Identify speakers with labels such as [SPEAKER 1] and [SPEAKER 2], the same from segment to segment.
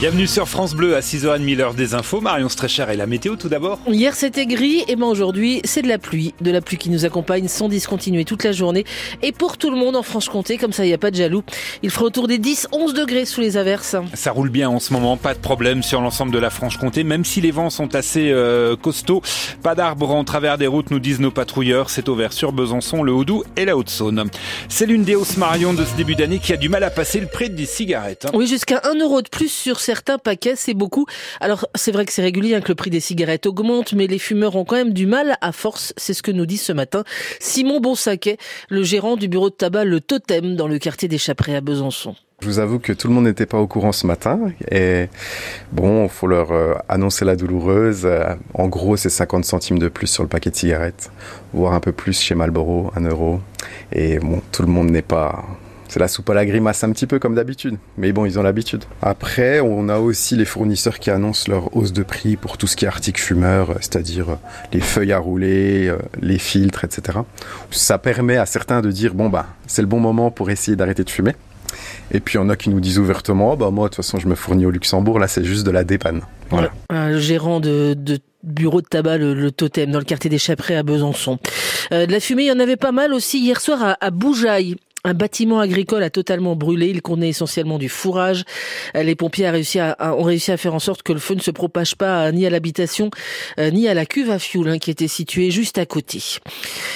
[SPEAKER 1] Bienvenue sur France Bleu à 6h30 l'heure des infos. Marion Strecher et la météo tout d'abord.
[SPEAKER 2] Hier c'était gris et ben aujourd'hui c'est de la pluie. De la pluie qui nous accompagne sans discontinuer toute la journée. Et pour tout le monde en Franche-Comté, comme ça il n'y a pas de jaloux, il fera autour des 10-11 degrés sous les averses.
[SPEAKER 1] Ça roule bien en ce moment, pas de problème sur l'ensemble de la Franche-Comté, même si les vents sont assez euh, costauds. Pas d'arbres en travers des routes nous disent nos patrouilleurs. C'est au vert sur Besançon, le Haut-Doubs et la Haute-Saône. C'est l'une des hausses Marion de ce début d'année qui a du mal à passer le prix des cigarettes.
[SPEAKER 2] Hein. Oui, jusqu'à 1 euro de plus sur certains paquets, c'est beaucoup. Alors, c'est vrai que c'est régulier hein, que le prix des cigarettes augmente, mais les fumeurs ont quand même du mal à force. C'est ce que nous dit ce matin Simon Bonsaquet, le gérant du bureau de tabac Le Totem dans le quartier des Chaprais à Besançon.
[SPEAKER 3] Je vous avoue que tout le monde n'était pas au courant ce matin et bon, faut leur euh, annoncer la douloureuse. Euh, en gros, c'est 50 centimes de plus sur le paquet de cigarettes, voire un peu plus chez Marlboro, 1 euro. Et bon, tout le monde n'est pas c'est la soupe à la grimace un petit peu comme d'habitude. Mais bon, ils ont l'habitude. Après, on a aussi les fournisseurs qui annoncent leur hausse de prix pour tout ce qui est articles fumeurs, c'est-à-dire euh, les feuilles à rouler, euh, les filtres, etc. Ça permet à certains de dire, bon, bah, c'est le bon moment pour essayer d'arrêter de fumer. Et puis il y en a qui nous disent ouvertement, bah moi de toute façon je me fournis au Luxembourg, là c'est juste de la dépanne.
[SPEAKER 2] Voilà. Un gérant de, bureau de tabac, le, totem, dans le quartier des Chaprais à Besançon. Euh, de la fumée, il y en avait pas mal aussi hier soir à, à Boujaille. Un bâtiment agricole a totalement brûlé. Il contenait essentiellement du fourrage. Les pompiers ont réussi à faire en sorte que le feu ne se propage pas ni à l'habitation euh, ni à la cuve à fioul hein, qui était située juste à côté.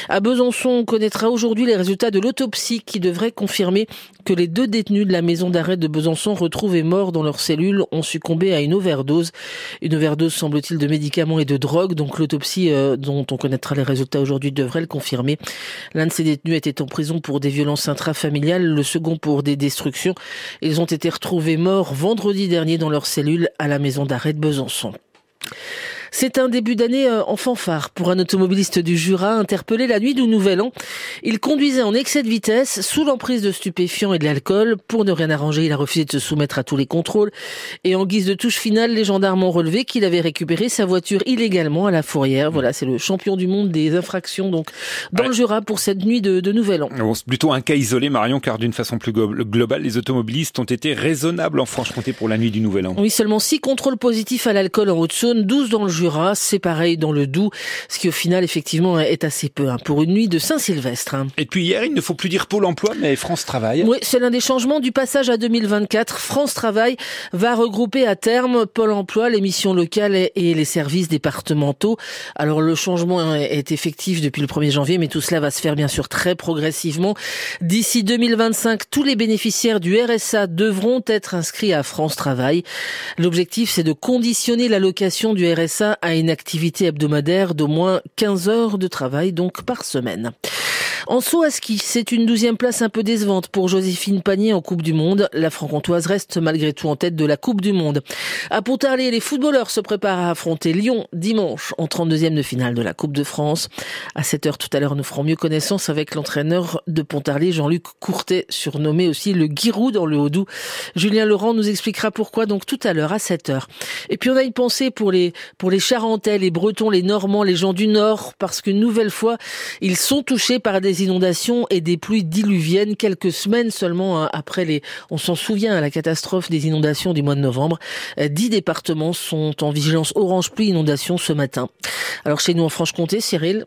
[SPEAKER 2] À Besançon, on connaîtra aujourd'hui les résultats de l'autopsie qui devrait confirmer que les deux détenus de la maison d'arrêt de Besançon retrouvés morts dans leurs cellules ont succombé à une overdose. Une overdose semble-t-il de médicaments et de drogues. Donc l'autopsie euh, dont on connaîtra les résultats aujourd'hui devrait le confirmer. L'un de ces détenus était en prison pour des violences intrafamiliales, le second pour des destructions. Ils ont été retrouvés morts vendredi dernier dans leur cellule à la maison d'arrêt de Besançon. C'est un début d'année euh, en fanfare pour un automobiliste du Jura interpellé la nuit du Nouvel An. Il conduisait en excès de vitesse, sous l'emprise de stupéfiants et de l'alcool. Pour ne rien arranger, il a refusé de se soumettre à tous les contrôles. Et en guise de touche finale, les gendarmes ont relevé qu'il avait récupéré sa voiture illégalement à la fourrière. Voilà, c'est le champion du monde des infractions donc dans le Jura pour cette nuit de, de Nouvel An.
[SPEAKER 1] c'est plutôt un cas isolé, Marion, car d'une façon plus globale, les automobilistes ont été raisonnables en Franche-Comté pour la nuit du Nouvel An.
[SPEAKER 2] Oui, seulement 6 contrôles positifs à l'alcool en Haute-Saône, 12 dans le Jura c'est pareil dans le Doubs, ce qui au final effectivement est assez peu hein, pour une nuit de Saint-Sylvestre. Hein.
[SPEAKER 1] Et puis hier, il ne faut plus dire Pôle Emploi, mais France Travail.
[SPEAKER 2] Oui, c'est l'un des changements du passage à 2024. France Travail va regrouper à terme Pôle Emploi, les missions locales et les services départementaux. Alors le changement est effectif depuis le 1er janvier, mais tout cela va se faire bien sûr très progressivement. D'ici 2025, tous les bénéficiaires du RSA devront être inscrits à France Travail. L'objectif, c'est de conditionner l'allocation du RSA à une activité hebdomadaire d'au moins 15 heures de travail donc par semaine. En saut à ski, c'est une douzième place un peu décevante pour Joséphine Panier en Coupe du Monde. La franc-comtoise reste malgré tout en tête de la Coupe du Monde. À Pontarlier, les footballeurs se préparent à affronter Lyon dimanche en 32e de finale de la Coupe de France. À 7 heures tout à l'heure, nous ferons mieux connaissance avec l'entraîneur de Pontarlier, Jean-Luc Courtet, surnommé aussi le Guirou dans le Haut-Doubs. Julien Laurent nous expliquera pourquoi donc tout à l'heure à 7 heures. Et puis on a une pensée pour les, pour les Charentais, les Bretons, les Normands, les gens du Nord, parce qu'une nouvelle fois, ils sont touchés par des inondations et des pluies diluviennes quelques semaines seulement hein, après les, on s'en souvient, la catastrophe des inondations du mois de novembre. Euh, dix départements sont en vigilance orange pluie inondation ce matin. Alors chez nous en Franche-Comté, Cyril,